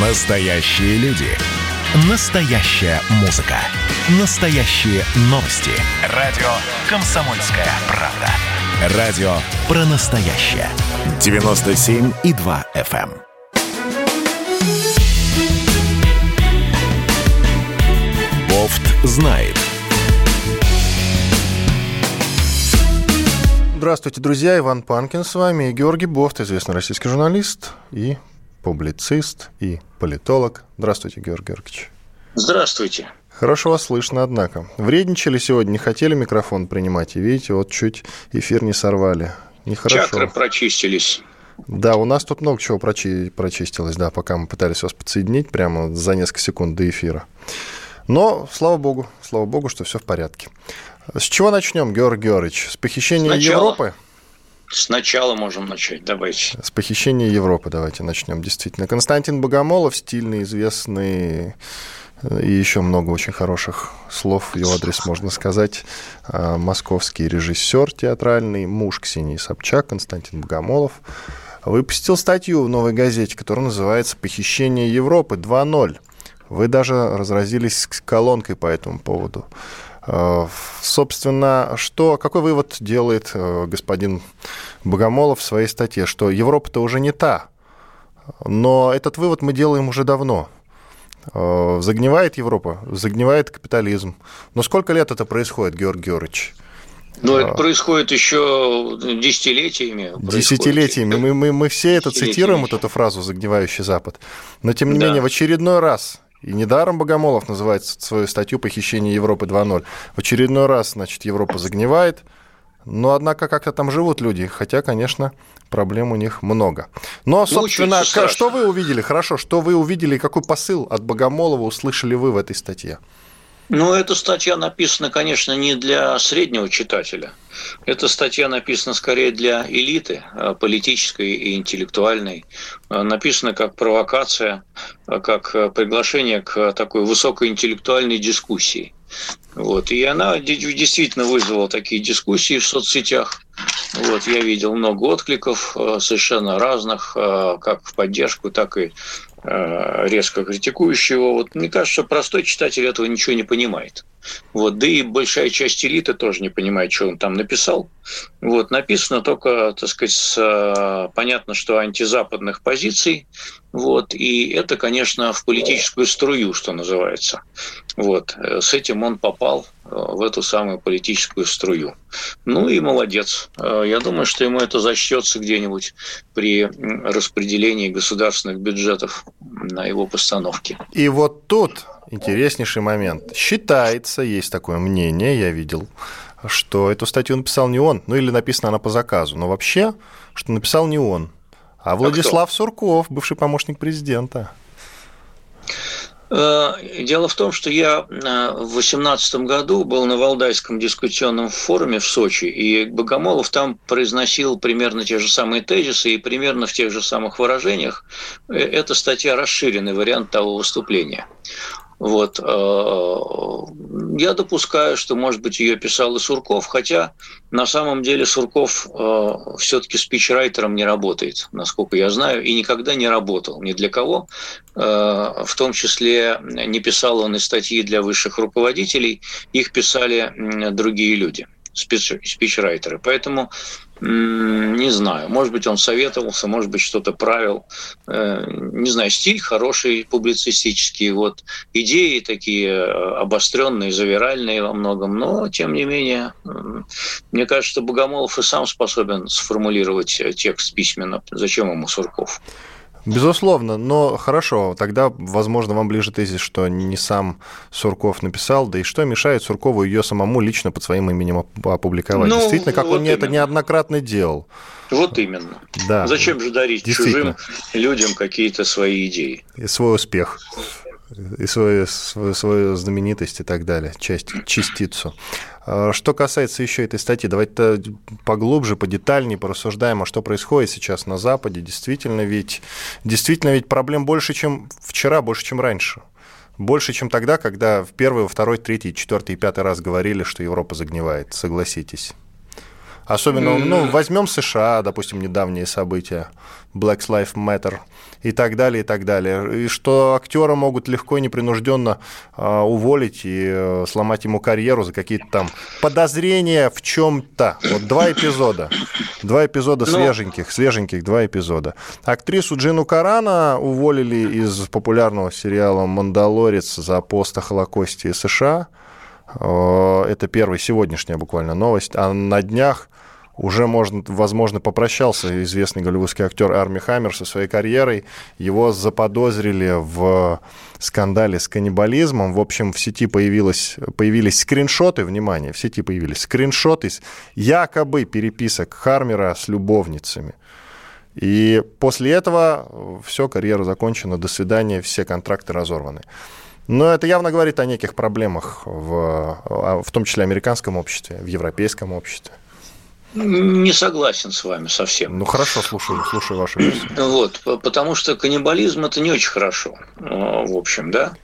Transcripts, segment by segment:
Настоящие люди. Настоящая музыка. Настоящие новости. Радио «Комсомольская правда». Радио про настоящее. 97,2 FM. эм. Бофт знает. Здравствуйте, друзья. Иван Панкин с вами и Георгий Бофт, известный российский журналист и публицист и политолог. Здравствуйте, Георгий Георгиевич. Здравствуйте. Хорошо вас слышно, однако. Вредничали сегодня, не хотели микрофон принимать, и видите, вот чуть эфир не сорвали. Нехорошо. Чакры прочистились. Да, у нас тут много чего прочи- прочистилось, да, пока мы пытались вас подсоединить прямо за несколько секунд до эфира. Но, слава богу, слава богу, что все в порядке. С чего начнем, Георгий Георгиевич? С похищения Сначала. Европы? Сначала можем начать, давайте. С похищения Европы давайте начнем, действительно. Константин Богомолов, стильный, известный, э, и еще много очень хороших слов в его адрес можно сказать. А, Московский режиссер театральный, муж Ксении Собчак, Константин Богомолов, выпустил статью в «Новой газете», которая называется «Похищение Европы 2.0». Вы даже разразились колонкой по этому поводу. Э, Собственно, что, какой вывод делает э, господин Богомолов в своей статье? Что Европа-то уже не та. Но этот вывод мы делаем уже давно. Э, Загнивает Европа, загнивает капитализм. Но сколько лет это происходит, Георгий Георгиевич? Но А. это происходит еще десятилетиями. Десятилетиями. Мы, мы, мы все это цитируем, вот эту фразу «загнивающий Запад». Но, тем не Да. менее, в очередной раз, и недаром Богомолов называет свою статью «Похищение Европы 2.0», в очередной раз, значит, Европа загнивает, но, однако, как-то там живут люди, хотя, конечно, проблем у них много. Но, собственно, ка- страшно. что вы увидели? Хорошо, что вы увидели, какой посыл от Богомолова услышали вы в этой статье? Ну, эта статья написана, конечно, не для среднего читателя. Эта статья написана скорее для элиты э, политической и интеллектуальной. Э, Написана как провокация, э, как приглашение к такой высокоинтеллектуальной дискуссии. Вот. И она де- действительно вызвала такие дискуссии в соцсетях. Вот, я видел много откликов, совершенно разных, как в поддержку, так и э, резко критикующего. Вот мне кажется, простой читатель этого ничего не понимает. Вот, да и большая часть элиты тоже не понимает, что он там написал. Вот, написано только, так сказать, с, э, понятно, что антизападных позиций. Вот, и это, конечно, в политическую струю, что называется. Вот, э, с этим он попал э, в эту самую политическую струю. Ну и молодец. Я думаю, что ему это зачтется где-нибудь при распределении государственных бюджетов на его постановке. И вот тут интереснейший момент. Считается, есть такое мнение, я видел, что эту статью написал не он, ну или написана она по заказу, но вообще, что написал не он, а Владислав Сурков, бывший помощник президента. Э, Дело в том, что я э, в 2018 году был на Валдайском дискуссионном форуме в Сочи, и Богомолов там произносил примерно те же самые тезисы и примерно в тех же самых выражениях. Э, Эта статья расширенный вариант того выступления. Вот. э, Я допускаю, что, может быть, ее писал и Сурков, хотя на самом деле Сурков все-таки спичрайтером не работает, насколько я знаю, и никогда не работал ни для кого. Э, В том числе не писал он и статьи для высших руководителей, их писали другие люди, спич- спичрайтеры. Поэтому не знаю, может быть, он советовался, может быть, что-то правил. Э, Не знаю, стиль хороший, публицистический, вот идеи такие э, обостренные, завиральные во многом, но тем не менее, мне кажется, Богомолов и сам способен сформулировать э, текст письменно. Зачем ему Сурков? Безусловно, но хорошо, тогда, возможно, вам ближе тезис, что не сам Сурков написал, да и что мешает Суркову ее самому лично под своим именем оп- опубликовать? Ну, Действительно, как вот он это именно. неоднократно делал. Вот именно. Да. Зачем же дарить чужим людям какие-то свои идеи? И свой успех, и свою, свою, свою знаменитость и так далее, часть, частицу. А Что касается еще этой статьи, давайте поглубже, подетальнее порассуждаем, а что происходит сейчас на Западе. Действительно ведь, действительно ведь проблем больше, чем вчера, больше, чем раньше. Больше, чем тогда, когда в первый, второй, третий, четвертый и пятый раз говорили, что Европа загнивает, согласитесь. Особенно, ну, возьмем США, допустим, недавние события, Black Lives Matter и так далее, и так далее. И что актера могут легко и непринужденно а, уволить и э, сломать ему карьеру за какие-то там подозрения в чем-то. Вот два эпизода. Два эпизода Но... Ну. свеженьких, свеженьких два эпизода. Актрису Джину Карана уволили из популярного сериала «Мандалорец» за пост о Холокосте США. Э, это первая сегодняшняя буквально новость. А на днях уже, можно, возможно, попрощался известный голливудский актер Арми Хаммер со своей карьерой. Его заподозрили в скандале с каннибализмом. В общем, в сети появилось, появились скриншоты, внимание, в сети появились скриншоты якобы переписок Хармера с любовницами. И после этого все, карьера закончена, до свидания, все контракты разорваны. Но это явно говорит о неких проблемах, в, в том числе американском обществе, в европейском обществе. Не согласен с вами совсем. Ну хорошо, слушаю, слушаю вашу версию. Вот, потому что каннибализм это не очень хорошо, э, в общем, да.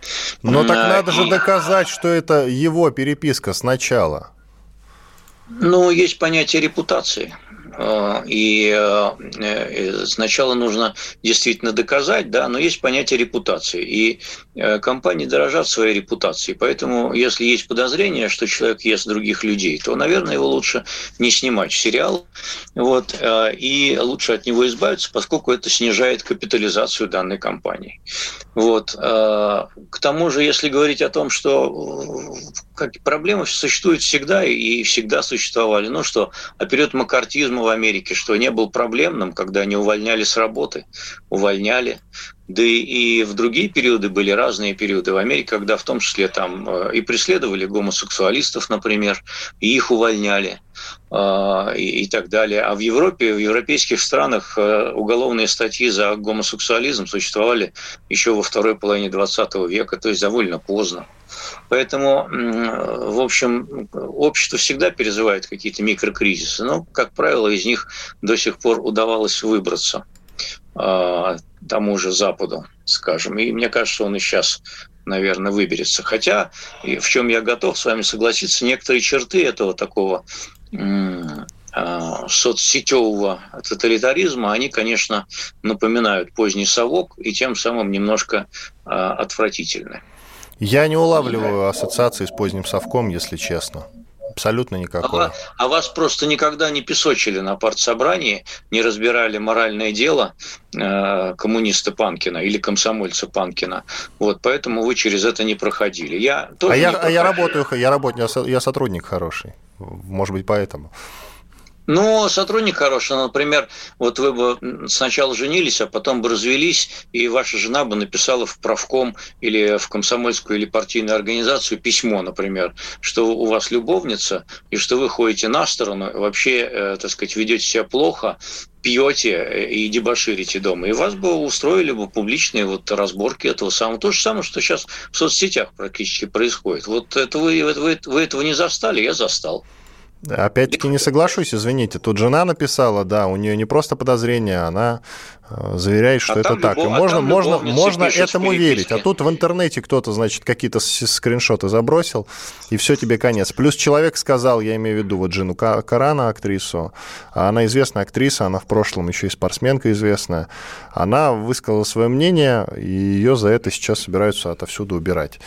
Но так надо же доказать, что это его переписка сначала. Ну, есть понятие репутации. Э, и э, сначала нужно действительно доказать, да, но есть понятие репутации. И э, компании дорожат своей репутацией. Поэтому, если есть подозрение, что человек ест других людей, то, наверное, его лучше не снимать сериал. Вот, и лучше от него избавиться, поскольку это снижает капитализацию данной компании. Вот. К тому же, если говорить о том, что проблемы существуют всегда и всегда существовали, ну что, а период макартизма в Америке, что не был проблемным, когда они увольняли с работы, увольняли. Да и в другие периоды были разные периоды в Америке, когда в том числе там э, и преследовали гомосексуалистов, например, и их увольняли э, и так далее. А в Европе, в европейских странах э, уголовные статьи за гомосексуализм существовали еще во второй половине 20 века, то есть довольно поздно. Поэтому, в общем, общество всегда переживает какие-то микрокризисы, но, как правило, из них до сих пор удавалось выбраться а, тому же Западу, скажем. И мне кажется, он и сейчас наверное, выберется. Хотя, в чем я готов с вами согласиться, некоторые черты этого такого а, соцсетевого тоталитаризма, они, конечно, напоминают поздний совок и тем самым немножко а, отвратительны. Я не улавливаю ассоциации с поздним совком, если честно. Абсолютно никакой. А, а вас просто никогда не песочили на партсобрании, не разбирали моральное дело э, коммуниста Панкина или комсомольца Панкина. Вот, поэтому вы через это не проходили. Я тоже а, я, а я работаю, я работаю, я сотрудник хороший. Может быть, поэтому. Ну, сотрудник хороший, например, вот вы бы сначала женились, а потом бы развелись, и ваша жена бы написала в правком или в комсомольскую или партийную организацию письмо, например, что у вас любовница, и что вы ходите на сторону, вообще, э, так сказать, ведете себя плохо, пьете э, и дебоширите дома. И вас бы устроили бы публичные вот разборки этого самого. То же самое, что сейчас в соцсетях практически происходит. Вот это вы, вы, вы этого не застали, я застал. Опять-таки не соглашусь, извините. Тут жена написала, да, у нее не просто подозрение, она э, заверяет, что а это так. Любовь, и можно, а можно, можно этому верить. А тут в интернете кто-то, значит, какие-то скриншоты забросил, и все тебе конец. Плюс человек сказал, я имею в виду вот Джину Карана, актрису, а она известная актриса, она в прошлом еще и спортсменка известная, она высказала свое мнение, и ее за это сейчас собираются отовсюду убирать.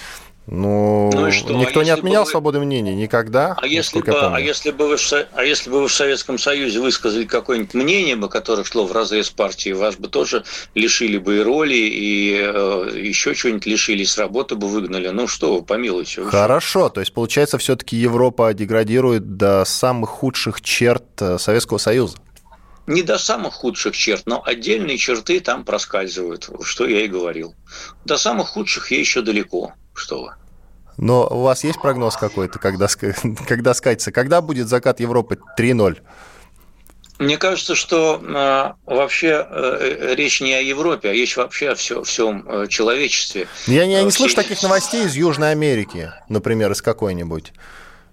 Ну, ну что? никто а не отменял вы... свободы мнения никогда. А если, бы, а, если бы вы, а если бы вы в Советском Союзе высказали какое-нибудь мнение, бы, которое шло в разрез партии, вас бы тоже лишили бы и роли, и э, еще чего-нибудь лишили, с работы бы выгнали. Ну что вы, помилуйте. Вы Хорошо, что? то есть получается все-таки Европа деградирует до самых худших черт э, Советского Союза не до самых худших черт, но отдельные черты там проскальзывают, что я и говорил. До самых худших ей еще далеко что вы. Но у вас есть прогноз какой-то, когда, когда скатится? Когда будет закат Европы 3.0? Мне кажется, что э, вообще э, речь не о Европе, а речь вообще о все, всем э, человечестве. Я не, я не слышу таких новостей из Южной Америки, например, из какой-нибудь.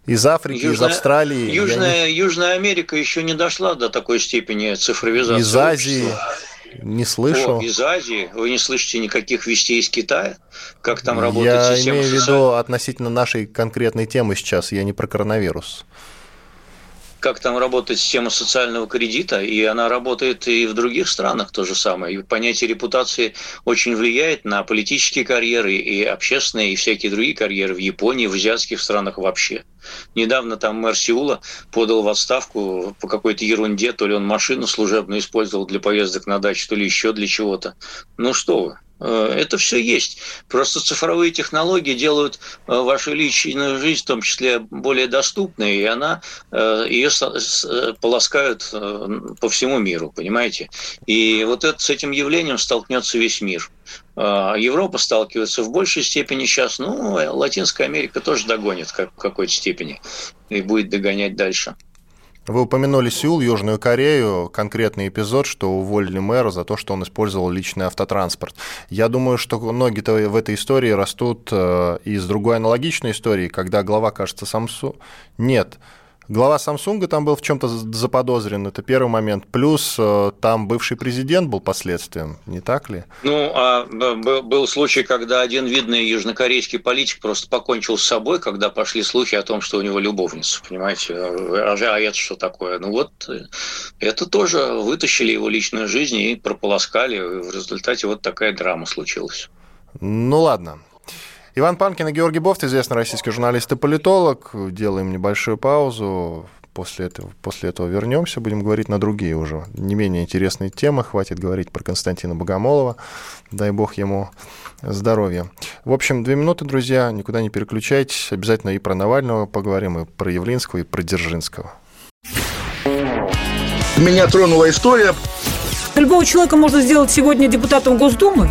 Из Африки, Южная, из Австралии. Южная, не... Южная Америка еще не дошла до такой степени цифровизации. Из Азии. Общества. Не слышу. О, из Азии вы не слышите никаких вестей из Китая? Как там работает я система? Я имею в виду относительно нашей конкретной темы сейчас, я не про коронавирус. Как там работает система социального кредита, и она работает и в других странах то же самое. И понятие репутации очень влияет на политические карьеры и общественные, и всякие другие карьеры в Японии, в азиатских странах вообще. Недавно там мэр Сеула подал в отставку по какой-то ерунде, то ли он машину служебную использовал для поездок на дачу, то ли еще для чего-то. Ну что вы, это все есть. Просто цифровые технологии делают э, вашу личную жизнь, в том числе, более доступной, и она э, ее полоскают по всему миру, понимаете? И вот это, с этим явлением столкнется весь мир. Европа сталкивается в большей степени сейчас, ну, Латинская Америка тоже догонит в какой-то степени и будет догонять дальше. Вы упомянули Сеул, Южную Корею, конкретный эпизод, что уволили мэра за то, что он использовал личный автотранспорт. Я думаю, что ноги-то в этой истории растут э, из другой аналогичной истории, когда глава, кажется, Самсу... Нет, Глава Samsung там был в чем-то заподозрен, это первый момент. Плюс э, там бывший президент был последствием, не так ли? Ну, а был случай, когда один видный южнокорейский политик просто покончил с собой, когда пошли слухи о том, что у него любовница, понимаете? А, а это что такое? Ну вот, э, это тоже вытащили его личную жизнь и прополоскали. И в результате вот такая драма случилась. Ну ладно, Иван Панкин и Георгий Бофт, известный российский журналист и политолог. Делаем небольшую паузу. После этого, после этого вернемся, будем говорить на другие уже не менее интересные темы. Хватит говорить про Константина Богомолова. Дай бог ему здоровья. В общем, две минуты, друзья, никуда не переключайтесь. Обязательно и про Навального поговорим, и про Явлинского, и про Дзержинского. Меня тронула история. Любого человека можно сделать сегодня депутатом Госдумы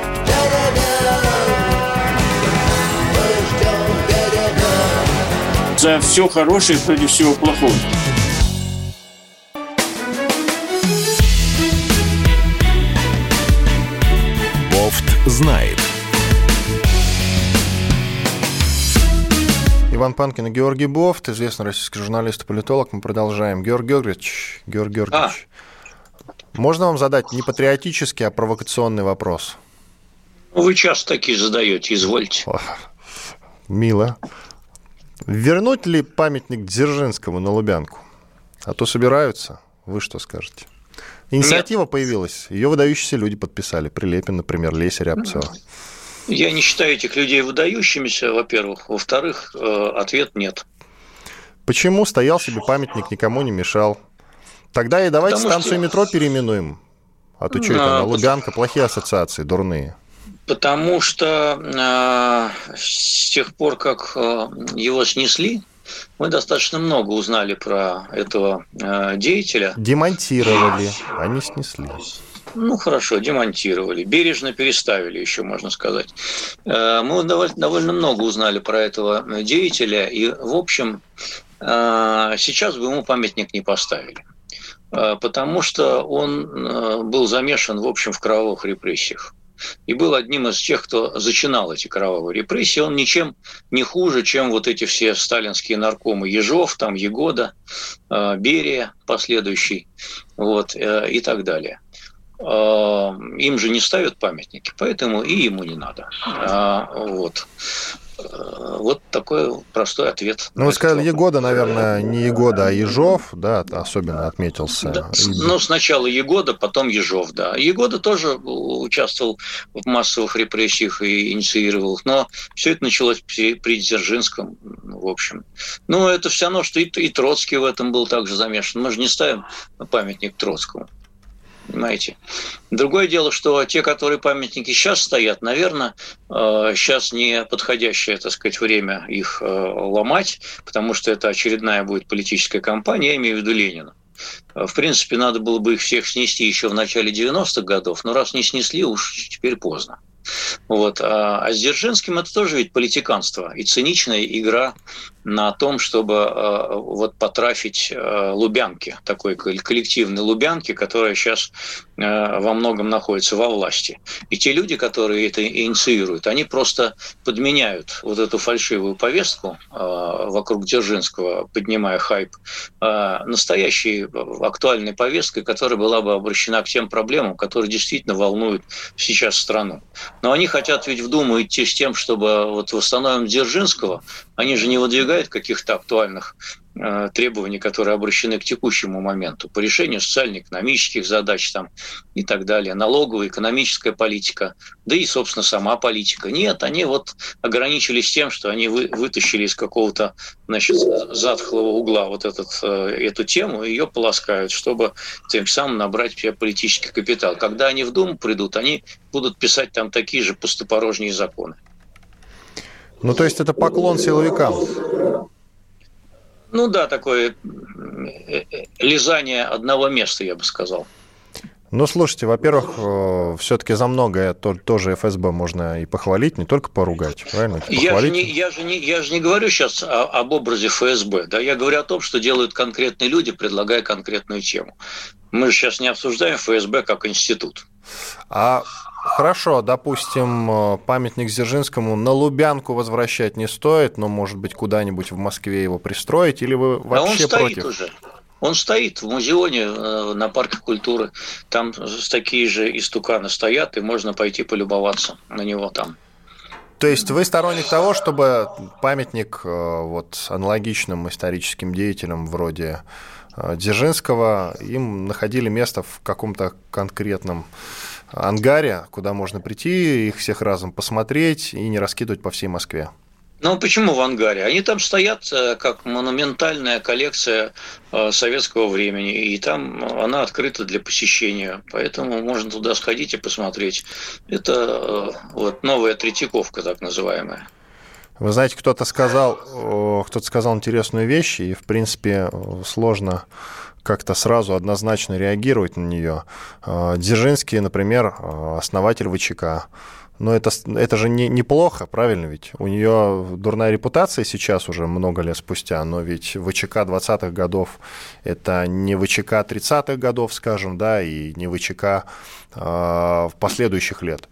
За все хорошее против всего плохого. Бофт знает. Иван Панкин и Георгий Бофт, известный российский журналист и политолог. Мы продолжаем. Георгий Георгиевич, Георгий Георгиевич, а. можно вам задать не патриотический, а провокационный вопрос? Вы часто такие задаете, извольте. О, мило. Вернуть ли памятник Дзержинскому на Лубянку? А то собираются. Вы что скажете? Инициатива Нет. появилась. Ее выдающиеся люди подписали. Прилепин, например, Леся Рябцева. Я не считаю этих людей выдающимися, во-первых. Во-вторых, э, ответ нет. Почему стоял себе памятник, никому не мешал? Тогда и давайте Потому станцию что... метро переименуем. А то что это, на Лубянка плохие ассоциации, дурные потому что э, с тех пор, как э, его снесли, мы достаточно много узнали про этого э, деятеля. Демонтировали, они снесли. Ну хорошо, демонтировали, бережно переставили, еще можно сказать. Э, мы довольно много узнали про этого деятеля, и, в общем, э, сейчас бы ему памятник не поставили потому что он был замешан, в общем, в кровавых репрессиях и был одним из тех, кто зачинал эти кровавые репрессии. Он ничем не хуже, чем вот эти все сталинские наркомы Ежов, там Егода, э, Берия последующий, вот, э, и так далее. Э, им же не ставят памятники, поэтому и ему не надо. Вот. Э, вот такой простой ответ. Ну, вы сказали Егода, наверное, не Егода, а Ежов, да, особенно отметился. Да, ну, сначала Егода, потом Ежов, да. Егода тоже участвовал в массовых репрессиях и инициировал их, но все это началось при, при Дзержинском, в общем. Ну, это все равно, что и, и Троцкий в этом был также замешан. Мы же не ставим памятник Троцкому. Понимаете? Другое дело, что те, которые памятники сейчас стоят, наверное, сейчас э, не подходящее, так сказать, время их э, ломать, потому что это очередная будет политическая кампания, я имею в виду Ленина. Э, в принципе, надо было бы их всех снести еще в начале 90-х годов, но раз не снесли, уж теперь поздно. Вот. А, а с Дзержинским это тоже ведь политиканство и циничная игра на том, чтобы э, вот потрафить э, Лубянки, такой коллективной Лубянки, которая сейчас э, во многом находится во власти. И те люди, которые это инициируют, они просто подменяют вот эту фальшивую повестку вокруг Дзержинского, поднимая хайп, настоящей актуальной повесткой, которая была бы обращена к тем проблемам, которые действительно волнуют сейчас страну. Но они хотят ведь в Думу идти с тем, чтобы вот восстановим Дзержинского, они же не выдвигают каких-то актуальных э, требований, которые обращены к текущему моменту по решению социально-экономических задач там, и так далее, налоговая, экономическая политика, да и, собственно, сама политика. Нет, они вот ограничились тем, что они вы, вытащили из какого-то значит, затхлого угла вот этот, э, эту тему и ее полоскают, чтобы тем самым набрать себе политический капитал. Когда они в Думу придут, они будут писать там такие же пустопорожние законы. Ну, то есть это поклон силовикам? Ну да, такое э, э, лизание одного места, я бы сказал. Ну, слушайте, во-первых, э, все-таки за многое тоже ФСБ можно и похвалить, не только поругать, правильно? Я же, не, я, же не, я же не говорю сейчас о, об образе ФСБ, да, я говорю о том, что делают конкретные люди, предлагая конкретную тему. Мы же сейчас не обсуждаем ФСБ как институт. А Хорошо, допустим, э, памятник Дзержинскому на Лубянку возвращать не стоит, но, может быть, куда-нибудь в Москве его пристроить, или вы вообще а он против? уже. Он стоит в музеоне э, на парке культуры. Там такие же истуканы стоят, и можно пойти полюбоваться на него там. То есть вы сторонник того, чтобы памятник э, вот, аналогичным историческим деятелям вроде Дзержинского им находили место в каком-то конкретном ангаре, куда можно прийти, их всех разом посмотреть и не раскидывать по всей Москве. Ну, почему в ангаре? Они там стоят э, как монументальная коллекция э, советского времени, и там она открыта для посещения, поэтому можно туда сходить и посмотреть. Это э, вот новая Третьяковка, так называемая. Вы знаете, кто-то сказал, кто-то сказал интересную вещь, и, в принципе, сложно как-то сразу однозначно реагировать на нее. А, Дзержинский, например, а, основатель ВЧК. Но это, это же не, неплохо, правильно ведь? У нее дурная репутация сейчас уже много лет спустя, но ведь ВЧК 20-х годов – это не ВЧК 30-х годов, скажем, да, и не ВЧК э, последующих лет.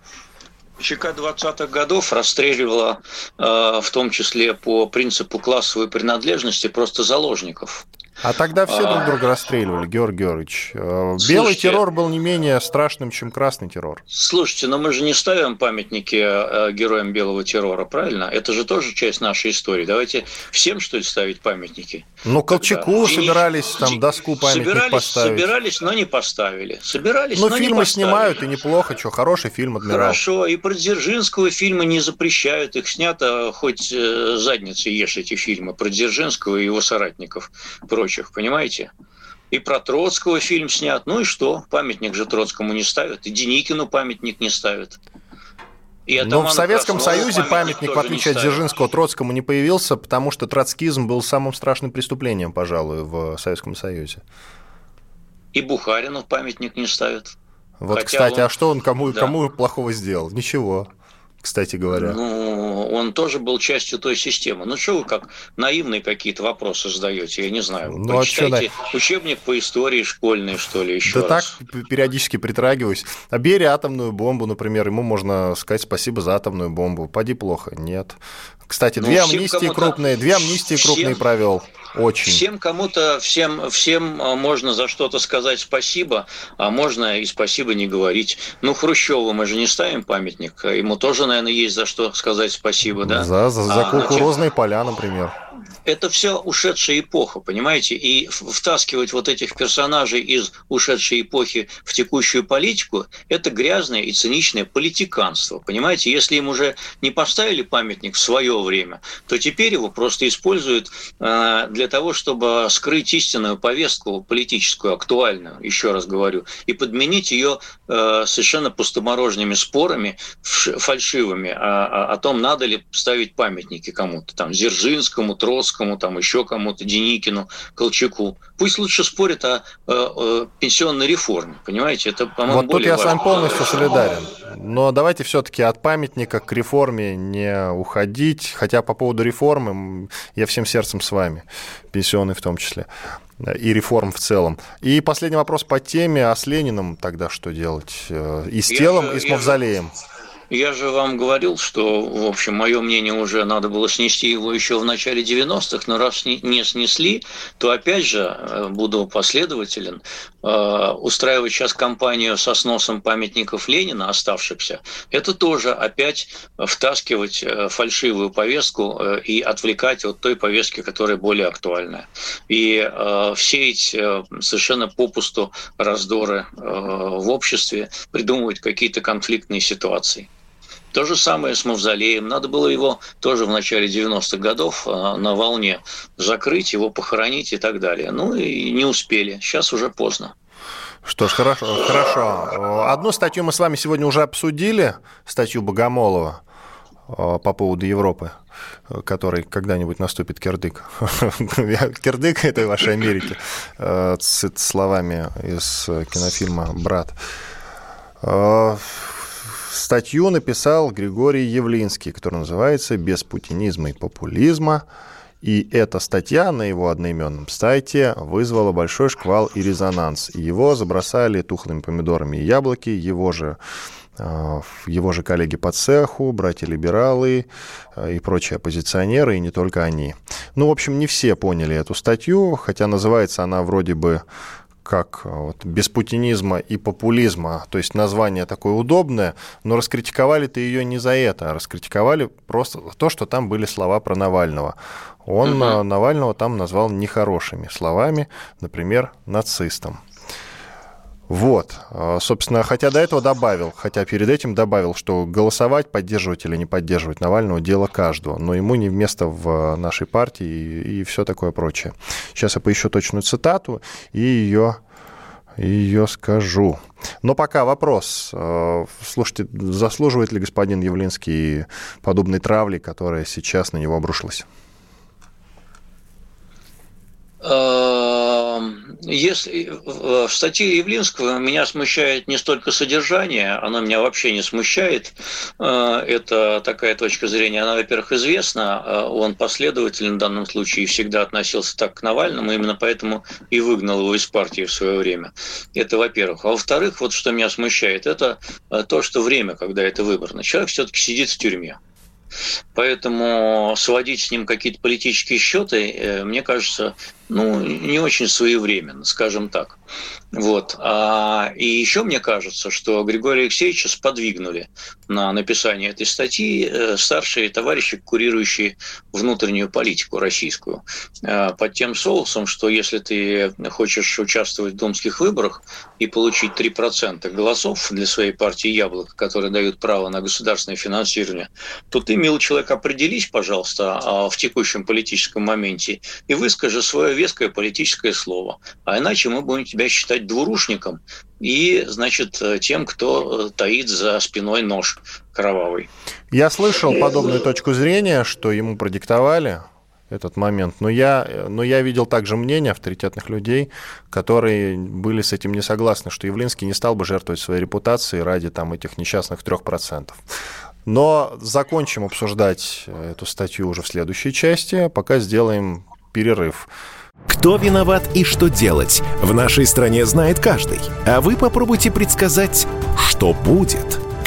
ВЧК 20-х годов расстреливала э, в том числе по принципу классовой принадлежности просто заложников. А тогда все друг друга расстреливали, Георгий Георгиевич. Э, белый террор был не менее страшным, чем красный террор. Слушайте, но мы же не ставим памятники э, героям белого террора, правильно? Это же тоже часть нашей истории. Давайте всем, что ли, ставить памятники? Ну, Колчаку Когда? собирались там доску памятник собирались, поставить. Собирались, но не поставили. Собирались, но, но фильмы не снимают, и неплохо, что, хороший фильм «Адмирал». Хорошо, и про Дзержинского фильмы не запрещают. Их снято хоть э, задницы ешь эти фильмы про Дзержинского и его соратников прочее прочих, понимаете? И про Троцкого фильм снят. Ну и что? Памятник же Троцкому не ставят. И Деникину памятник не ставят. И Но в Советском Краснову Союзе памятник, в отличие от Дзержинского, Троцкому не появился, потому что троцкизм был самым страшным преступлением, пожалуй, в Советском Союзе. И Бухарину памятник не ставят. Вот, Хотя кстати, он... а что он кому, да. кому плохого сделал? Ничего кстати говоря. Ну, он тоже был частью той системы. Ну, что вы как наивные какие-то вопросы задаете, я не знаю. Ну, а Почитайте а учебник по истории школьный, что ли, еще Да раз. так, периодически притрагиваюсь. А бери атомную бомбу, например, ему можно сказать спасибо за атомную бомбу. Поди плохо. Нет. Кстати, ну, две амнистии крупные, две амнистии всем, крупные провел. Очень. Всем кому-то, всем, всем а, можно за что-то сказать спасибо, а можно и спасибо не говорить. Ну, Хрущеву мы же не ставим памятник, ему тоже, наверное, есть за что сказать спасибо, да? За, за, за а, кукурузные значит, поля, например это все ушедшая эпоха, понимаете? И втаскивать вот этих персонажей из ушедшей эпохи в текущую политику – это грязное и циничное политиканство, понимаете? Если им уже не поставили памятник в свое время, то теперь его просто используют э, для того, чтобы скрыть истинную повестку политическую, актуальную, еще раз говорю, и подменить ее э, совершенно пустоморожными спорами фальшивыми о, о том, надо ли ставить памятники кому-то, там, Дзержинскому, Троцкому, Жуковскому, там еще кому-то, Деникину, Колчаку. Пусть лучше спорят о, о, о пенсионной реформе, понимаете? Это, по-моему, Вот тут я с вами полностью солидарен. Но давайте все-таки от памятника к реформе не уходить. Хотя по поводу реформы я всем сердцем с вами, пенсионной в том числе и реформ в целом. И последний вопрос по теме, а с Лениным тогда что делать? Э, и с телом, я, и с мавзолеем? Я я же вам говорил, что, в общем, мое мнение уже надо было снести его еще в начале 90-х, но раз не снесли, то опять же э, буду последователен. Э, устраивать сейчас кампанию со сносом памятников Ленина, оставшихся, это тоже опять втаскивать э, фальшивую повестку и отвлекать от той повестки, которая более актуальная. И сеять совершенно попусту раздоры в обществе, придумывать какие-то конфликтные ситуации. То же самое с мавзолеем. Надо было его тоже в начале 90-х годов а, на волне закрыть, его похоронить и так далее. Ну и не успели. Сейчас уже поздно. Что ж, хорошо, хорошо. Одну статью мы с вами сегодня уже обсудили, статью Богомолова а, по поводу Европы, который когда-нибудь наступит кирдык. Кирдык этой вашей Америки, а, с словами из кинофильма «Брат». Статью написал Григорий Явлинский, которая называется «Без путинизма и популизма». И эта статья на его одноименном сайте вызвала большой шквал и резонанс. Его забросали тухлыми помидорами и яблоки, его же э, его же коллеги по цеху, братья-либералы э, и прочие оппозиционеры, и не только они. Ну, в общем, не все поняли эту статью, хотя называется она вроде бы как э, вот, без путинизма и популизма, то есть название такое удобное, но раскритиковали-то ее не за это, а раскритиковали просто за то, что там были слова про Навального. Он угу. Навального там назвал нехорошими словами, например, нацистом. Вот, а, собственно, хотя до этого добавил, хотя перед этим добавил, что голосовать, поддерживать или не поддерживать Навального – дело каждого, но ему не место в нашей партии и, и все такое прочее. Сейчас я поищу точную цитату и ее, ее скажу. Но пока вопрос. А, слушайте, заслуживает ли господин Явлинский подобной травли, которая сейчас на него обрушилась? Если в статье Явлинского меня смущает не столько содержание, оно меня вообще не смущает. Э, это такая точка зрения, она, во-первых, известна, э, он последователен в данном случае всегда относился так к Навальному, именно поэтому и выгнал его из партии в свое время. Это, во-первых. А во-вторых, вот что меня смущает, это э, то, что время, когда это выбрано. Человек все-таки сидит в тюрьме. Поэтому сводить с ним какие-то политические счеты, мне кажется, ну, не очень своевременно, скажем так. Вот. А, и еще мне кажется, что Григория Алексеевича сподвигнули на написание этой статьи э, старшие товарищи, курирующие внутреннюю политику российскую, э, под тем соусом, что если ты хочешь участвовать в думских выборах и получить 3% голосов для своей партии «Яблоко», которые дают право на государственное финансирование, то ты, милый человек, определись, пожалуйста, а, в текущем политическом моменте и выскажи свое веское политическое слово. А иначе мы будем тебя считать двурушником и, значит, тем, кто э, таит за спиной нож кровавый. Я слышал подобную точку зрения, что ему продиктовали этот момент. Но я, но я видел также мнение авторитетных людей, которые были с этим не согласны, что Явлинский не стал бы жертвовать своей репутацией ради там, этих несчастных трех процентов. Но закончим обсуждать эту статью уже в следующей части, пока сделаем перерыв. Кто виноват и что делать, в нашей стране знает каждый. А вы попробуйте предсказать, что будет.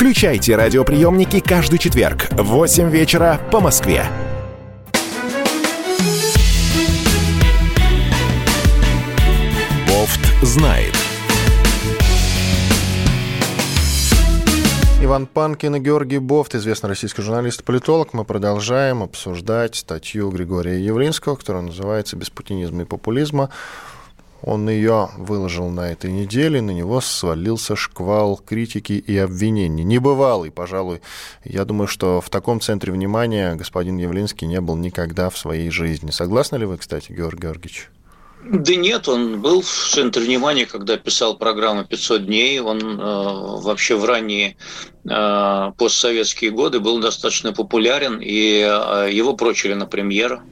Включайте радиоприемники каждый четверг в 8 вечера по Москве. Бофт знает. Иван Панкин и Георгий Бофт, известный российский журналист и политолог. Мы продолжаем обсуждать статью Григория Явлинского, которая называется «Без путинизма и популизма. Он ее выложил на этой неделе, на него свалился шквал критики и обвинений. Небывалый, пожалуй. Я думаю, что в таком центре внимания господин Явлинский не был никогда в своей жизни. Согласны ли вы, кстати, Георгий Георгиевич? Да нет, он был в центре внимания, когда писал программу «500 дней». Он э, вообще в ранние э, постсоветские годы был достаточно популярен, и э, его прочили на премьера.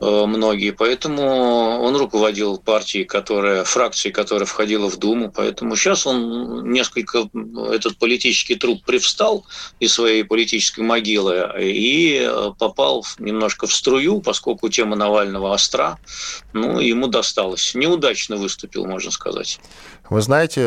Э, многие. Поэтому он руководил партией, которая, фракцией, которая входила в Думу. Поэтому сейчас он несколько, этот политический труп привстал из своей политической могилы и э, попал немножко в струю, поскольку тема Навального остра. Ну, ему досталось. Неудачно выступил, можно сказать. Вы знаете,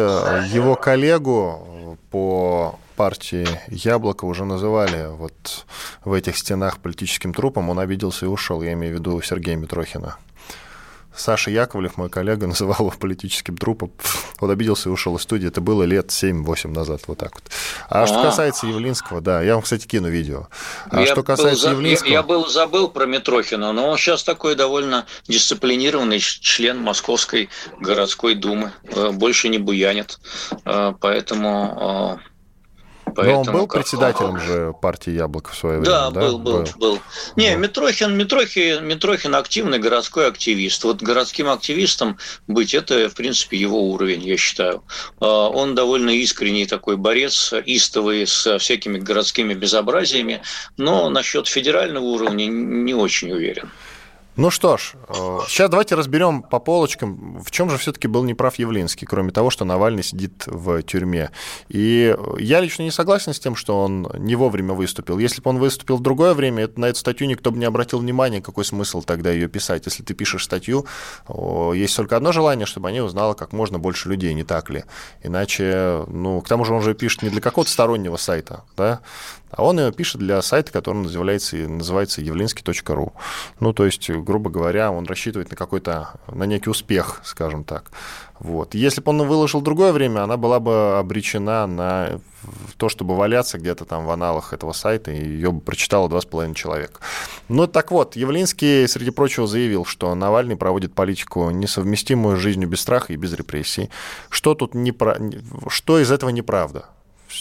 его коллегу по партии Яблоко уже называли вот в этих стенах политическим трупом, он обиделся и ушел. Я имею в виду Сергея Митрохина. Саша Яковлев, мой коллега, называл его политическим трупом. Он обиделся и ушел из студии. Это было лет 7-8 назад, вот так вот. А, а что касается Явлинского, да, я вам, кстати, кину видео. А я что касается был, Явлинского... Я, я был забыл про Митрохина, но он сейчас такой довольно дисциплинированный член Московской городской думы. Э, больше не буянит. Э, поэтому э, Поэтому Но он был как... председателем же партии Яблоко в свое время, да? Да, был, был, был. был. Не, был. Митрохин, Митрохин, Митрохин активный городской активист. Вот городским активистом быть, это, в принципе, его уровень, я считаю. А, он довольно искренний такой борец, истовый с всякими городскими безобразиями, но насчет федерального уровня не очень уверен. Ну что ж, сейчас э, давайте разберем по полочкам, в чем же все-таки был неправ Явлинский, кроме того, что Навальный сидит в тюрьме. И я лично не согласен с тем, что он не вовремя выступил. Если бы он выступил в другое время, на эту статью никто бы не обратил внимания, какой смысл тогда ее писать. Если ты пишешь статью, есть только одно желание, чтобы они узнало как можно больше людей, не так ли? Иначе, ну, к тому же он же пишет не для какого-то стороннего сайта, да? А он ее пишет для сайта, который называется, называется явлинский.ру. Ну, то есть, грубо говоря, он рассчитывает на какой-то, на некий успех, скажем так. Вот. Если бы он выложил другое время, она была бы обречена на то, чтобы валяться где-то там в аналах этого сайта, и ее бы прочитало два с половиной человека. Ну, так вот, Явлинский, среди прочего, заявил, что Навальный проводит политику, несовместимую с жизнью без страха и без репрессий. Что тут не про... Что из этого неправда?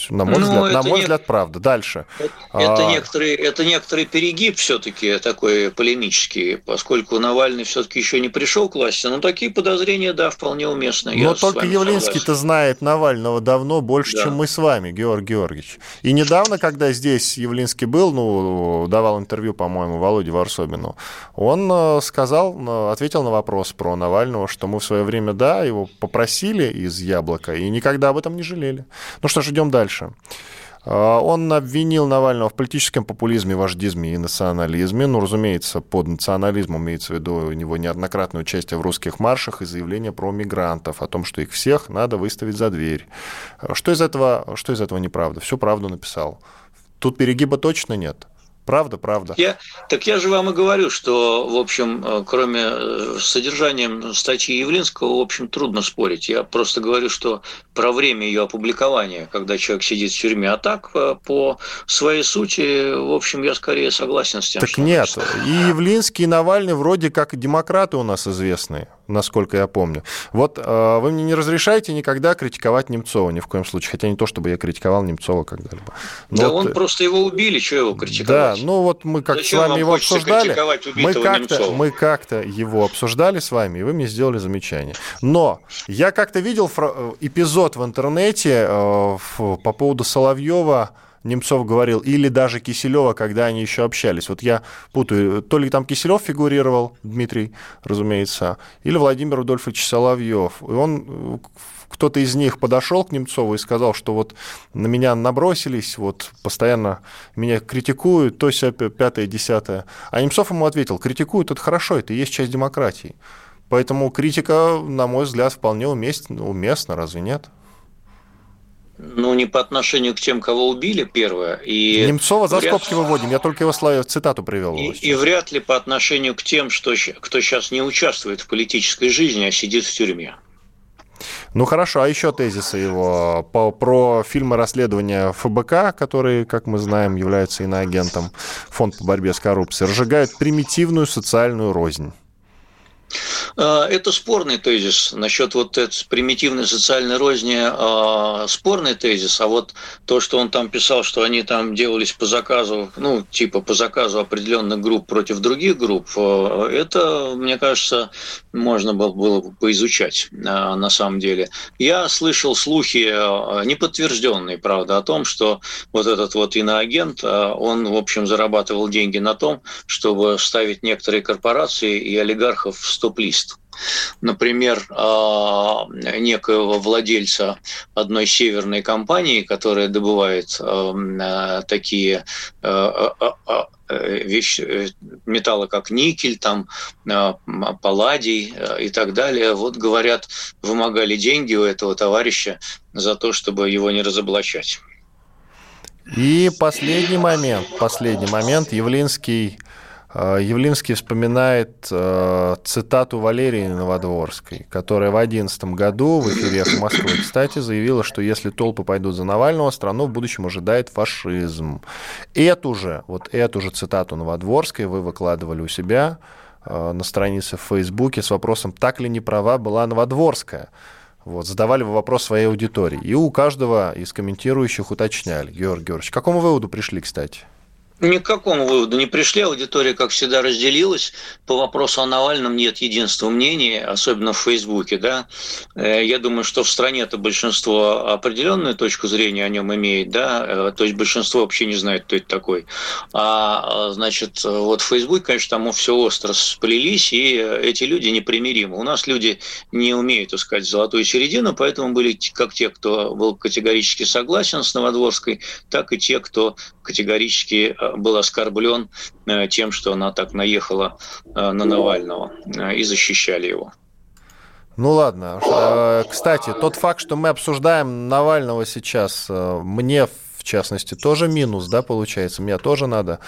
На мой, ну, взгляд, на мой не... взгляд, правда. Дальше. Это, а... некоторый, это некоторый перегиб все-таки такой полемический, поскольку Навальный все-таки еще не пришел к власти. Но такие подозрения, да, вполне уместны. Но Я только Явлинский-то знает Навального давно больше, да. чем мы с вами, Георгий Георгиевич. И недавно, когда здесь Явлинский был, ну, давал интервью, по-моему, Володе Варсобину, он э, сказал, э, ответил на вопрос про Навального, что мы в свое время, да, его попросили из Яблока и никогда об этом не жалели. Ну что ж, идем дальше дальше. А, он обвинил Навального в политическом популизме, вождизме и национализме. Ну, разумеется, под национализмом имеется в виду у него неоднократное участие в русских маршах и заявление про мигрантов, о том, что их всех надо выставить за дверь. Что из этого, что из этого неправда? Всю правду написал. Тут перегиба точно нет. Правда, правда. Я, так я же вам и говорю, что, в общем, э, кроме э, содержанием статьи Явлинского, в общем, трудно спорить. Я просто говорю, что про время ее опубликования, когда человек сидит в тюрьме, а так э, по своей сути, в общем, я скорее согласен с тем, так что... Так нет, и Явлинский, и Навальный вроде как демократы у нас известные насколько я помню. Вот э, вы мне не разрешаете никогда критиковать Немцова ни в коем случае, хотя не то, чтобы я критиковал Немцова когда-либо. Но да вот, он просто его убили, что его критиковать? Да, ну вот мы как с вами его обсуждали, мы как-то, мы как-то его обсуждали с вами, и вы мне сделали замечание. Но я как-то видел э, эпизод в интернете э, по поводу Соловьева, Немцов говорил, или даже Киселева, когда они еще общались. Вот я путаю, то ли там Киселев фигурировал, Дмитрий, разумеется, или Владимир Рудольфович Соловьев. И он кто-то из них подошел к Немцову и сказал, что вот на меня набросились, вот постоянно меня критикуют, то есть пятое, десятое. А Немцов ему ответил, критикуют, это хорошо, это и есть часть демократии. Поэтому критика, на мой взгляд, вполне уместна, уместна разве нет? Ну, не по отношению к тем, кого убили, первое. И Немцова за вряд... скобки выводим, я только его славу, цитату привел. И, и вряд ли по отношению к тем, что, кто сейчас не участвует в политической жизни, а сидит в тюрьме. Ну хорошо, а еще тезисы его по, про фильмы расследования ФБК, который, как мы знаем, является иноагентом Фонд по борьбе с коррупцией, разжигают примитивную социальную рознь. А, это спорный тезис. Насчет вот этой примитивной социальной розни а, спорный тезис. А вот то, что он там писал, что они там делались по заказу, ну, типа по заказу определенных групп против других групп, а, это, мне кажется, можно было, бы поизучать на самом деле. Я слышал слухи, неподтвержденные, правда, о том, что вот этот вот иноагент, он, в общем, зарабатывал деньги на том, чтобы ставить некоторые корпорации и олигархов в стоп-лист. Например, а, некоего владельца одной северной компании, которая добывает а, такие а, вещи, э, металлы, как никель, там, палладий и так далее, вот, говорят, вымогали деньги у этого товарища за то, чтобы его не разоблачать. И последний момент, последний момент, Явлинский Явлинский вспоминает э, цитату Валерии Новодворской, которая в 2011 году в эфире в Москве, кстати, заявила, что если толпы пойдут за Навального, страну в будущем ожидает фашизм. Эту же, вот эту же цитату Новодворской вы выкладывали у себя э, на странице в Фейсбуке с вопросом, так ли не права была Новодворская. Вот, задавали вы вопрос своей аудитории. И у каждого из комментирующих уточняли. Георгий Георгиевич, к какому выводу пришли, кстати? Ни к какому выводу не пришли. Аудитория, как всегда, разделилась. По вопросу о Навальном нет единства мнений, особенно в Фейсбуке. Да? Э, я думаю, что в стране это большинство определенную точку зрения о нем имеет. Да? Э, то есть большинство вообще не знает, кто это такой. А значит, вот в Фейсбуке, конечно, там все остро сплелись, и эти люди непримиримы. У нас люди не умеют искать золотую середину, поэтому были как те, кто был категорически согласен с Новодворской, так и те, кто категорически э, был оскорблен э, тем, что она так наехала э, на Навального и защищали его. Ну ладно. Кстати, тот факт, что мы обсуждаем Навального сейчас, мне в частности, тоже минус, да, получается. Мне тоже надо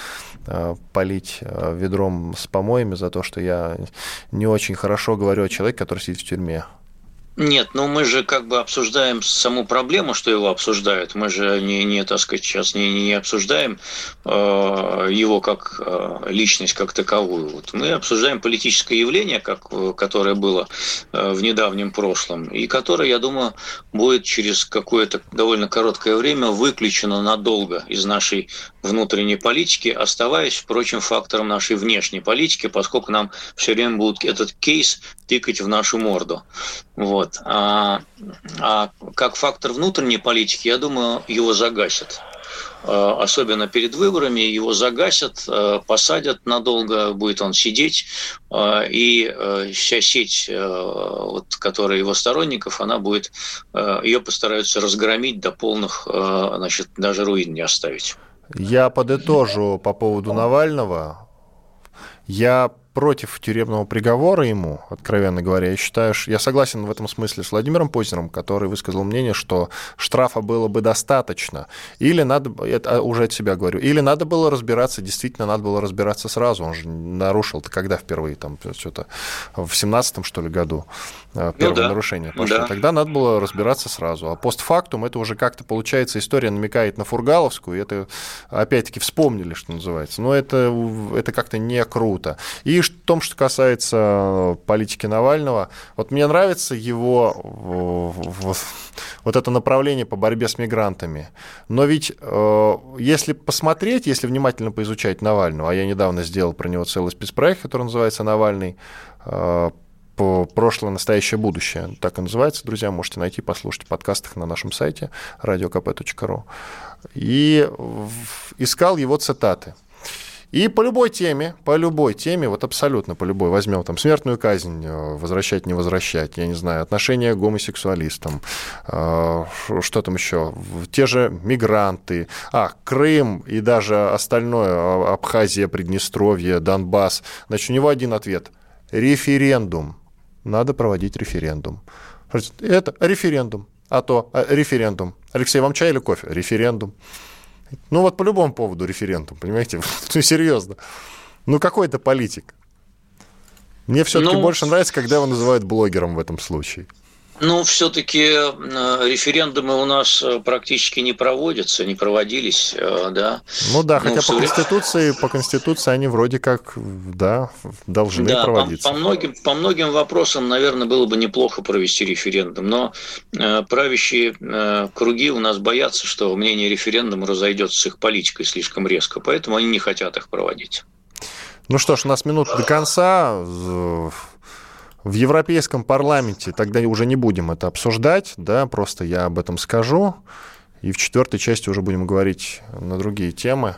полить ведром с помоями за то, что я не очень хорошо говорю о человеке, который сидит в тюрьме. Нет, ну мы же как бы обсуждаем саму проблему, что его обсуждают. Мы же не, не так сказать, сейчас не, не обсуждаем э, его как э, личность как таковую. Вот мы обсуждаем политическое явление, как, которое было э, в недавнем прошлом, и которое, я думаю, будет через какое-то довольно короткое время выключено надолго из нашей внутренней политики, оставаясь, впрочем, фактором нашей внешней политики, поскольку нам все время будут этот кейс тыкать в нашу морду. Вот. А, а как фактор внутренней политики, я думаю, его загасят а, особенно перед выборами, его загасят, а, посадят надолго, будет он сидеть, а, и вся сеть, вот, которая его сторонников, она будет, ее постараются разгромить до полных, значит, даже руин не оставить. Я подытожу по поводу Навального. Я против тюремного приговора ему, откровенно говоря. Я считаю, я согласен в этом смысле с Владимиром Познером, который высказал мнение, что штрафа было бы достаточно. Или надо, это уже от себя говорю, или надо было разбираться, действительно надо было разбираться сразу. Он же нарушил-то когда впервые, там, что-то в 17-м, что ли, году э, ну первое ну, да. нарушение пошло. Да. Тогда надо было разбираться сразу. А постфактум это уже как-то, получается, история намекает на Фургаловскую, и это, опять-таки, вспомнили, что называется. Но это, это как-то не круто. И в том, что касается э, политики Навального, вот мне нравится его вот это направление по борьбе с мигрантами. Но ведь э, если посмотреть, если внимательно поизучать Навального, а я недавно сделал про него целый спецпроект, который называется «Навальный», э, прошлое, настоящее, будущее. Так и называется, друзья. Можете найти, послушать в подкастах на нашем сайте radiokp.ru. И искал его цитаты. И по любой теме, по любой теме, вот абсолютно по любой, возьмем там смертную казнь, э, возвращать, не возвращать, я не знаю, отношения к гомосексуалистам, э, что там еще, те же мигранты, а, Крым и даже остальное, а, Абхазия, Приднестровье, Донбасс, значит, у него один ответ – референдум. Надо проводить референдум. Это референдум. А то а, референдум. Алексей, вам чай или кофе? Референдум. Ну вот по любому поводу референдум, понимаете? Ну серьезно. Ну какой это политик? Мне все-таки ну, больше нравится, когда его называют блогером в этом случае. Ну, все-таки э, референдумы у нас э, практически не проводятся, не проводились, э, да. Ну да, ну, хотя по Конституции, по Конституции они вроде как, да, должны да, проводиться. По, по, многим, по многим вопросам, наверное, было бы неплохо провести референдум, но правящие круги у нас боятся, что мнение референдума разойдется с их политикой слишком резко, поэтому они не хотят их проводить. Ну что ж, у нас минута до конца. В Европейском парламенте тогда уже не будем это обсуждать, да, просто я об этом скажу. И в четвертой части уже будем говорить на другие темы.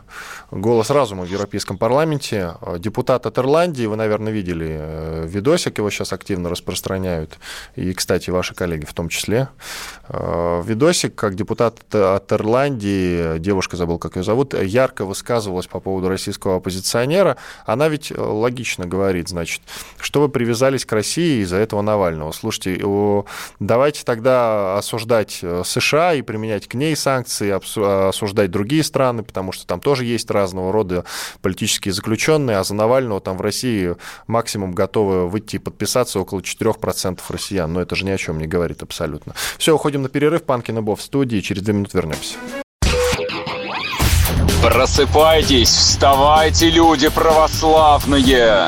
«Голос разума» в Европейском парламенте. Депутат от Ирландии, вы, наверное, видели э, видосик, его сейчас активно распространяют. И, кстати, ваши коллеги в том числе. Э, видосик, как депутат от Ирландии, девушка, забыл, как ее зовут, ярко высказывалась по поводу российского оппозиционера. Она ведь э, логично говорит, значит, что вы привязались к России из-за этого Навального. Слушайте, давайте тогда осуждать США и применять к ней санкции, осуждать другие страны, потому что там тоже есть разного рода политические заключенные, а за Навального там в России максимум готовы выйти и подписаться около 4% россиян. Но это же ни о чем не говорит абсолютно. Все, уходим на перерыв. Панкин и Бов в студии. Через две минуты вернемся. Просыпайтесь, вставайте, люди православные!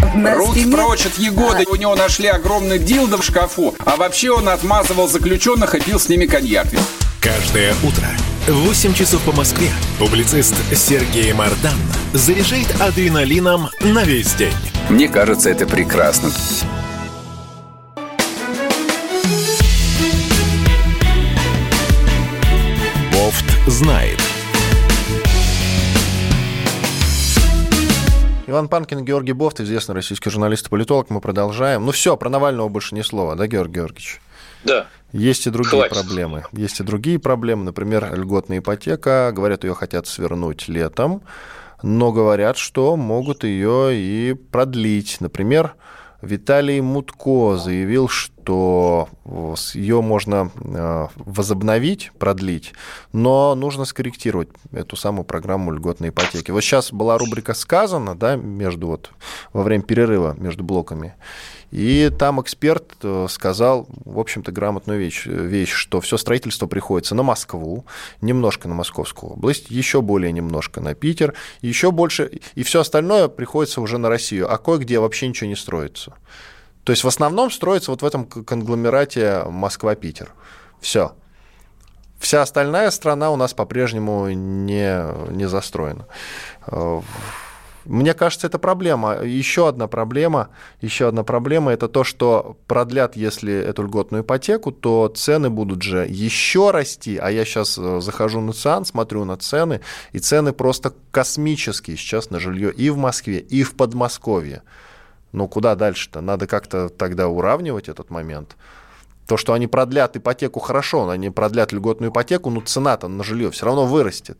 Руки прочь от Егоды. У него нашли огромный дилдо в шкафу. А вообще он отмазывал заключенных и пил с ними коньяк. Каждое утро в 8 часов по Москве публицист Сергей Мардан заряжает адреналином на весь день. Мне кажется, это прекрасно. Бофт знает. Иван Панкин, Георгий Бофт, известный российский журналист и политолог. Мы продолжаем. Ну все, про Навального больше ни слова, да, Георгий Георгиевич? Да. Есть и другие Хватит. проблемы. Есть и другие проблемы. Например, льготная ипотека. Говорят, ее хотят свернуть летом, но говорят, что могут ее и продлить. Например, Виталий Мутко заявил, что ее можно э, возобновить, продлить, но нужно скорректировать эту самую программу льготной ипотеки. Вот сейчас была рубрика «Сказано», да, между вот, во время перерыва между блоками, и там эксперт э, сказал, в общем-то, грамотную вещь, вещь, что все строительство приходится на Москву, немножко на Московскую область, еще более немножко на Питер, еще больше, и все остальное приходится уже на Россию, а кое-где вообще ничего не строится. То есть в основном строится вот в этом конгломерате Москва-Питер. Все. Вся остальная страна у нас по-прежнему не, не застроена. Э, мне кажется, это проблема. Еще одна проблема, еще одна проблема, это то, что продлят, если эту льготную ипотеку, то цены будут же еще расти. А я сейчас э, захожу на ЦИАН, смотрю на цены, и цены просто космические сейчас на жилье и в Москве, и в Подмосковье. Ну, куда дальше-то? Надо как-то тогда уравнивать этот момент. То, что они продлят ипотеку, хорошо, но они продлят льготную ипотеку, но цена-то на жилье все равно вырастет.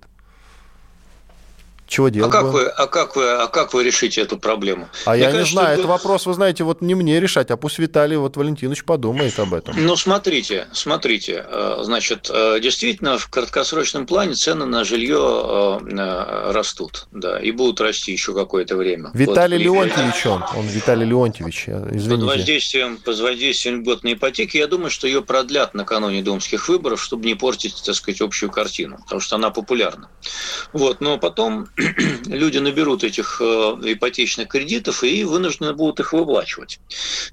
Чего делать? А как, вы, а, как вы, а как вы решите эту проблему? А Мне я кажется, не знаю, что... это вопрос, вы знаете, вот не мне решать, а пусть Виталий вот Валентинович подумает об этом. Ну, смотрите, смотрите, э, значит, э, действительно, в краткосрочном плане цены на жилье э, растут, да, и будут расти еще какое-то время. Виталий вот, Леонтьевич он, он Виталий Леонтьевич, извините. Под воздействием, под воздействием льготной ипотеки, я думаю, что ее продлят накануне думских выборов, чтобы не портить, так сказать, общую картину, потому что она популярна. Вот, но потом люди наберут этих э, ипотечных кредитов и вынуждены будут их выплачивать.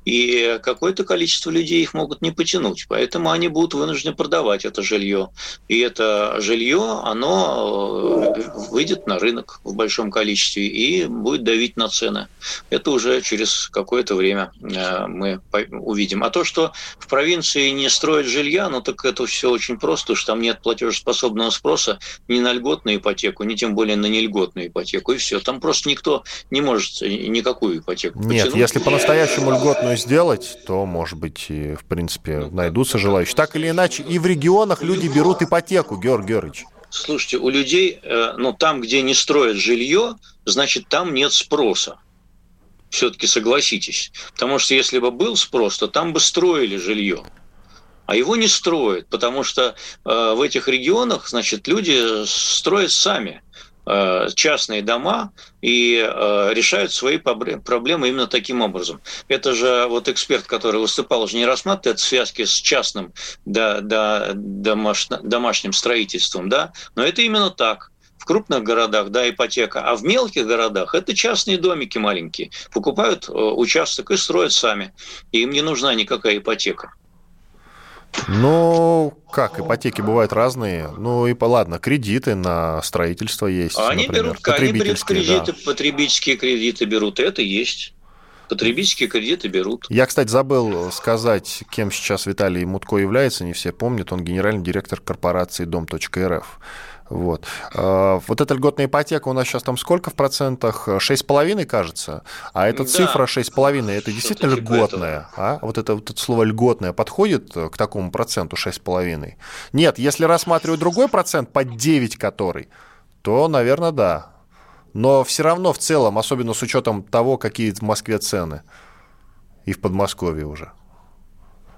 И какое-то количество людей их могут не потянуть, поэтому они будут вынуждены продавать это жилье. И это жилье, оно э, выйдет на рынок в большом количестве и будет давить на цены. Это уже через какое-то время э, мы увидим. А то, что в провинции не строят жилья, ну так это все очень просто, что там нет платежеспособного спроса ни на льготную ипотеку, ни тем более на нельготную ипотеку, и все. Там просто никто не может никакую ипотеку Нет, потянуть. если по-настоящему льготную сделать, то, может быть, и, в принципе, найдутся желающие. Так или иначе, и в регионах люди берут ипотеку, Георгий Георгиевич. Слушайте, у людей, э, ну, там, где не строят жилье, значит, там нет спроса. Все-таки согласитесь. Потому что если бы был спрос, то там бы строили жилье а его не строят, потому что э, в этих регионах, значит, люди строят сами частные дома и э, решают свои проблемы именно таким образом. Это же вот эксперт, который выступал, уже не рассматривает связки с частным да, да, домаш, домашним строительством, да, но это именно так в крупных городах, да, ипотека, а в мелких городах это частные домики маленькие. Покупают участок и строят сами. И им не нужна никакая ипотека. Ну, как, ипотеки бывают разные. Ну, и ладно, кредиты на строительство есть. А они например, берут, они берут кредиты, да. потребительские кредиты берут, это есть. Потребительские кредиты берут. Я, кстати, забыл сказать, кем сейчас Виталий Мутко является, не все помнят. Он генеральный директор корпорации Дом.рф. Вот. А, вот эта льготная ипотека у нас сейчас там сколько в процентах? 6,5, кажется. А эта да. цифра 6,5, это действительно типа льготная? А? Вот, это, вот это слово льготное подходит к такому проценту 6,5? Нет, если рассматривать другой процент, под 9 который, то, наверное, да. Но все равно в целом, особенно с учетом того, какие в Москве цены, и в Подмосковье уже.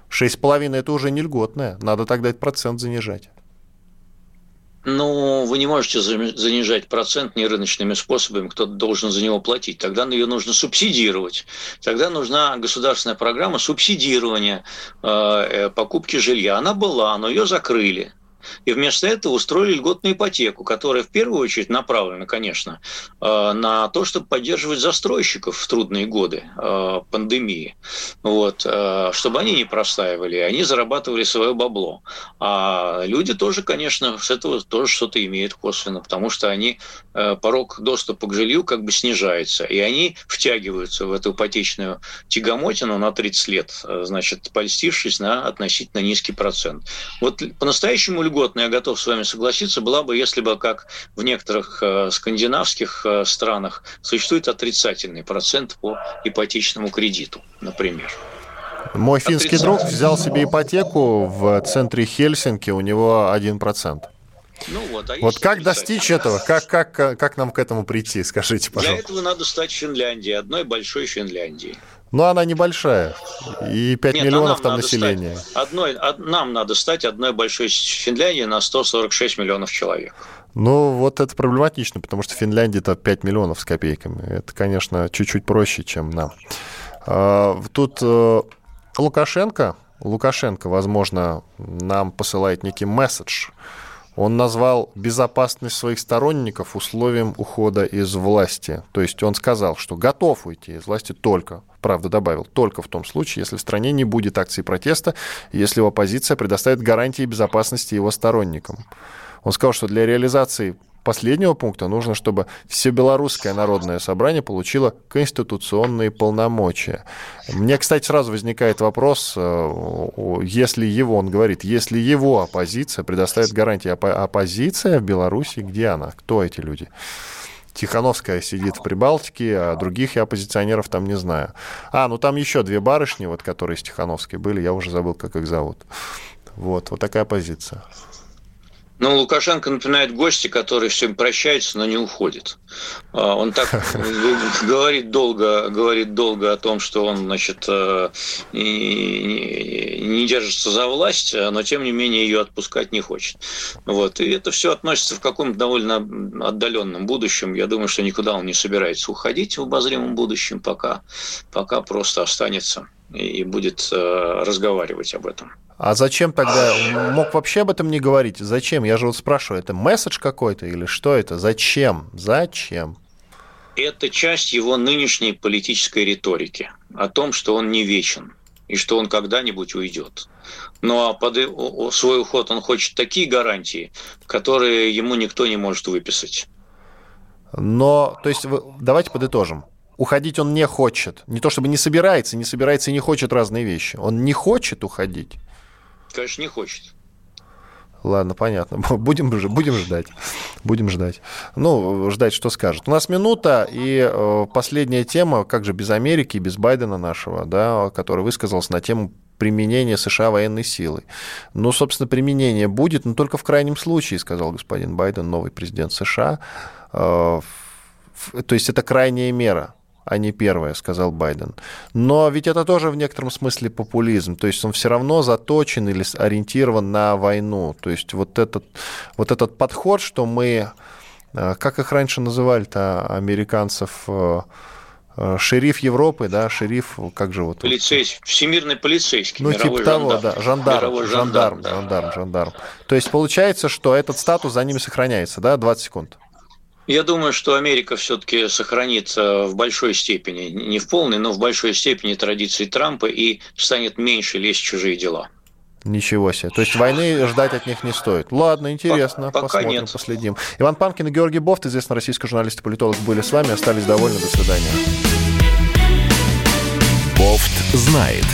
6,5 это уже не льготное, надо тогда этот процент занижать. Ну, вы не можете занижать процент нерыночными способами, кто-то должен за него платить. Тогда ее нужно субсидировать. Тогда нужна государственная программа субсидирования э, э покупки жилья. Она была, но ее закрыли. И вместо этого устроили льготную ипотеку, которая в первую очередь направлена, конечно, э, на то, чтобы поддерживать застройщиков в трудные годы э, пандемии. Вот, э, чтобы они не простаивали, они зарабатывали свое бабло. А люди тоже, конечно, с этого тоже что-то имеют косвенно, потому что они порог доступа к жилью как бы снижается, и они втягиваются в эту ипотечную тягомотину на 30 лет, значит, польстившись на относительно низкий процент. Вот по-настоящему льготная, я готов с вами согласиться, была бы, если бы, как в некоторых э, скандинавских э, странах, существует отрицательный процент по ипотечному кредиту, например. Мой финский друг взял себе ипотеку в центре Хельсинки, у него 1%. Ну, вот, а вот как достичь этого? Как, как, как нам к этому прийти? Скажите, пожалуйста. Для этого надо стать Финляндией, одной большой Финляндией. Но она небольшая, и 5 Нет, миллионов там населения. Стать одной, од, нам надо стать одной большой Финляндией на 146 миллионов человек. Ну, вот это проблематично, потому что Финляндия-то 5 миллионов с копейками. Это, конечно, чуть-чуть проще, чем нам. А, тут э, Лукашенко, Лукашенко, возможно, нам посылает некий месседж. Он назвал безопасность своих сторонников условием ухода из власти. То есть он сказал, что готов уйти из власти только правда, добавил, только в том случае, если в стране не будет акций протеста, если оппозиция предоставит гарантии безопасности его сторонникам. Он сказал, что для реализации последнего пункта нужно, чтобы все белорусское народное собрание получило конституционные полномочия. Мне, кстати, сразу возникает вопрос, э, если его, он говорит, если его оппозиция предоставит гарантии, оппозиция в Беларуси, где она? Кто эти люди? Тихановская сидит в Прибалтике, а других я оппозиционеров там не знаю. А, ну там еще две барышни, вот, которые с Тихановской были, я уже забыл, как их зовут. Вот, вот такая позиция. Ну, Лукашенко напоминает гости, который всем прощается, но не уходит. А, он так говорит долго, говорит долго о том, что он, значит, э, не держится за власть, но тем не менее ее отпускать не хочет. Вот. И это все относится в каком-то довольно отдаленном будущем. Я думаю, что никуда он не собирается уходить в обозримом будущем, пока, пока просто останется и будет э, разговаривать об этом. А зачем тогда? Мог вообще об этом не говорить. Зачем? Я же вот спрашиваю, это месседж какой-то или что это? Зачем? Зачем? Это часть его нынешней политической риторики о том, что он не вечен и что он когда-нибудь уйдет. Ну а под свой уход он хочет такие гарантии, которые ему никто не может выписать. Но, то есть, давайте подытожим. Уходить он не хочет. Не то чтобы не собирается, не собирается и не хочет разные вещи. Он не хочет уходить. Конечно, не хочет. Ладно, понятно. Будем, будем ждать. Будем ждать. Ну, ждать, что скажет. У нас минута, и э, последняя тема, как же без Америки, без Байдена нашего, да, который высказался на тему применения США военной силы. Ну, собственно, применение будет, но только в крайнем случае, сказал господин Байден, новый президент США. Э, то есть это крайняя мера а не первое, сказал Байден. Но ведь это тоже в некотором смысле популизм. То есть он все равно заточен или ориентирован на войну. То есть вот этот, вот этот подход, что мы, э, как их раньше называли-то, американцев, э, э, шериф Европы, да, шериф, как же вот... Полицейский, всемирный полицейский, Ну, типа того, жандарм, да, жандарм, жандарм, жандарм, да. жандарм, жандарм. То есть получается, что этот статус за ними сохраняется, да, 20 секунд. Я думаю, что Америка все-таки сохранит в большой степени, не в полной, но в большой степени традиции Трампа и станет меньше лезть в чужие дела. Ничего себе. То есть войны ждать от них не стоит. Ладно, интересно. Пока Посмотрим, нет. последим. Иван Панкин и Георгий Бофт, известный российский журналист и политолог, были с вами. Остались довольны. До свидания. Бофт знает.